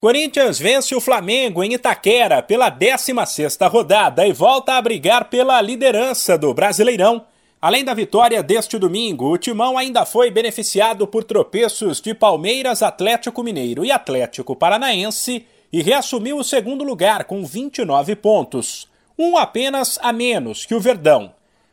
Corinthians vence o Flamengo em Itaquera pela 16ª rodada e volta a brigar pela liderança do Brasileirão. Além da vitória deste domingo, o Timão ainda foi beneficiado por tropeços de Palmeiras, Atlético Mineiro e Atlético Paranaense e reassumiu o segundo lugar com 29 pontos, um apenas a menos que o Verdão.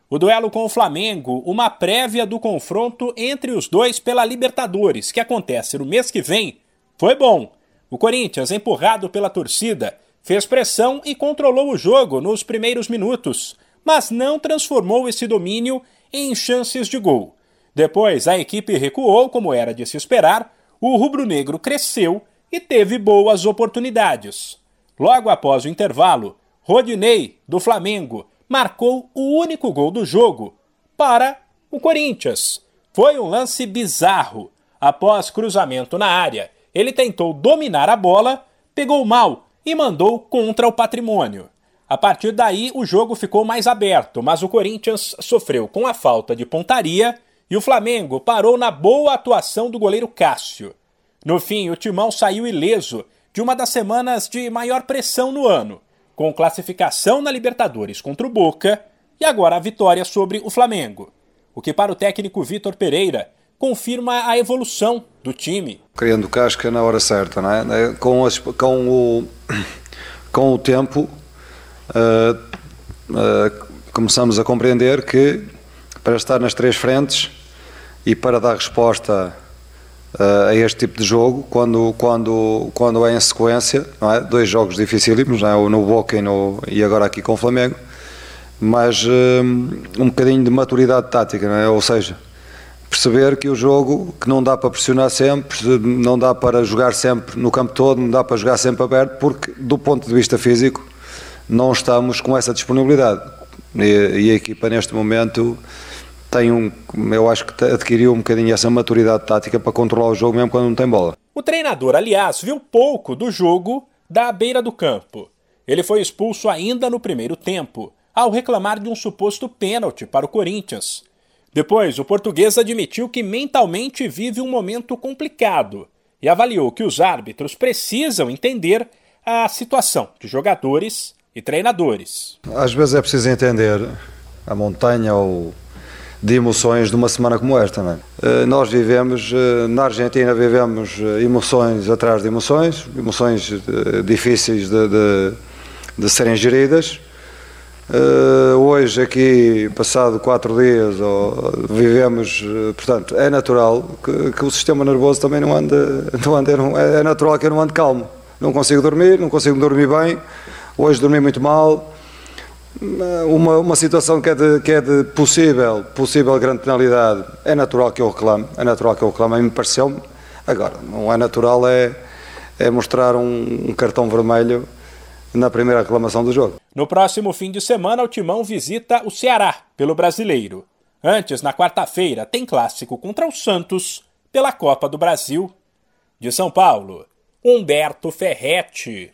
O duelo com o Flamengo, uma prévia do confronto entre os dois pela Libertadores, que acontece no mês que vem, foi bom o Corinthians, empurrado pela torcida, fez pressão e controlou o jogo nos primeiros minutos, mas não transformou esse domínio em chances de gol. Depois, a equipe recuou, como era de se esperar, o rubro-negro cresceu e teve boas oportunidades. Logo após o intervalo, Rodinei, do Flamengo, marcou o único gol do jogo para o Corinthians. Foi um lance bizarro. Após cruzamento na área ele tentou dominar a bola, pegou mal e mandou contra o patrimônio. A partir daí, o jogo ficou mais aberto, mas o Corinthians sofreu com a falta de pontaria e o Flamengo parou na boa atuação do goleiro Cássio. No fim, o Timão saiu ileso de uma das semanas de maior pressão no ano, com classificação na Libertadores contra o Boca e agora a vitória sobre o Flamengo. O que para o técnico Vitor Pereira confirma a evolução do time. Criando casca na hora certa, não é? Com, as, com, o, com o tempo, uh, uh, começamos a compreender que para estar nas três frentes e para dar resposta uh, a este tipo de jogo, quando, quando, quando é em sequência, é? dois jogos dificílimos, não é? no Boca e, no, e agora aqui com o Flamengo, mas um bocadinho de maturidade tática, é? ou seja, perceber que o jogo, que não dá para pressionar sempre, não dá para jogar sempre no campo todo, não dá para jogar sempre aberto, porque do ponto de vista físico não estamos com essa disponibilidade. E, e a equipa neste momento tem um, eu acho que adquiriu um bocadinho essa maturidade tática para controlar o jogo mesmo quando não tem bola. O treinador, aliás, viu pouco do jogo da beira do campo. Ele foi expulso ainda no primeiro tempo, ao reclamar de um suposto pênalti para o Corinthians. Depois, o português admitiu que mentalmente vive um momento complicado e avaliou que os árbitros precisam entender a situação de jogadores e treinadores. Às vezes é preciso entender a montanha ou de emoções de uma semana como esta. É? Eh, nós vivemos, eh, na Argentina, vivemos eh, emoções atrás de emoções, emoções difíceis de, de, de serem geridas Uh, hoje aqui, passado quatro dias, vivemos, uh, portanto, é natural que, que, o sistema nervoso também não ande, não ande é, é, natural que eu não ande calmo. Não consigo dormir, não consigo dormir bem, hoje dormi muito mal. Uma, uma situação que é, de, que é de possível, possível grande penalidade, é natural que eu reclame, é natural que eu reclame, a mim pareceu-me. Agora, não é natural é, é mostrar um, um cartão vermelho na primeira reclamação do jogo. No próximo fim de semana, o Timão visita o Ceará pelo Brasileiro. Antes, na quarta-feira, tem clássico contra o Santos pela Copa do Brasil. De São Paulo, Humberto Ferretti.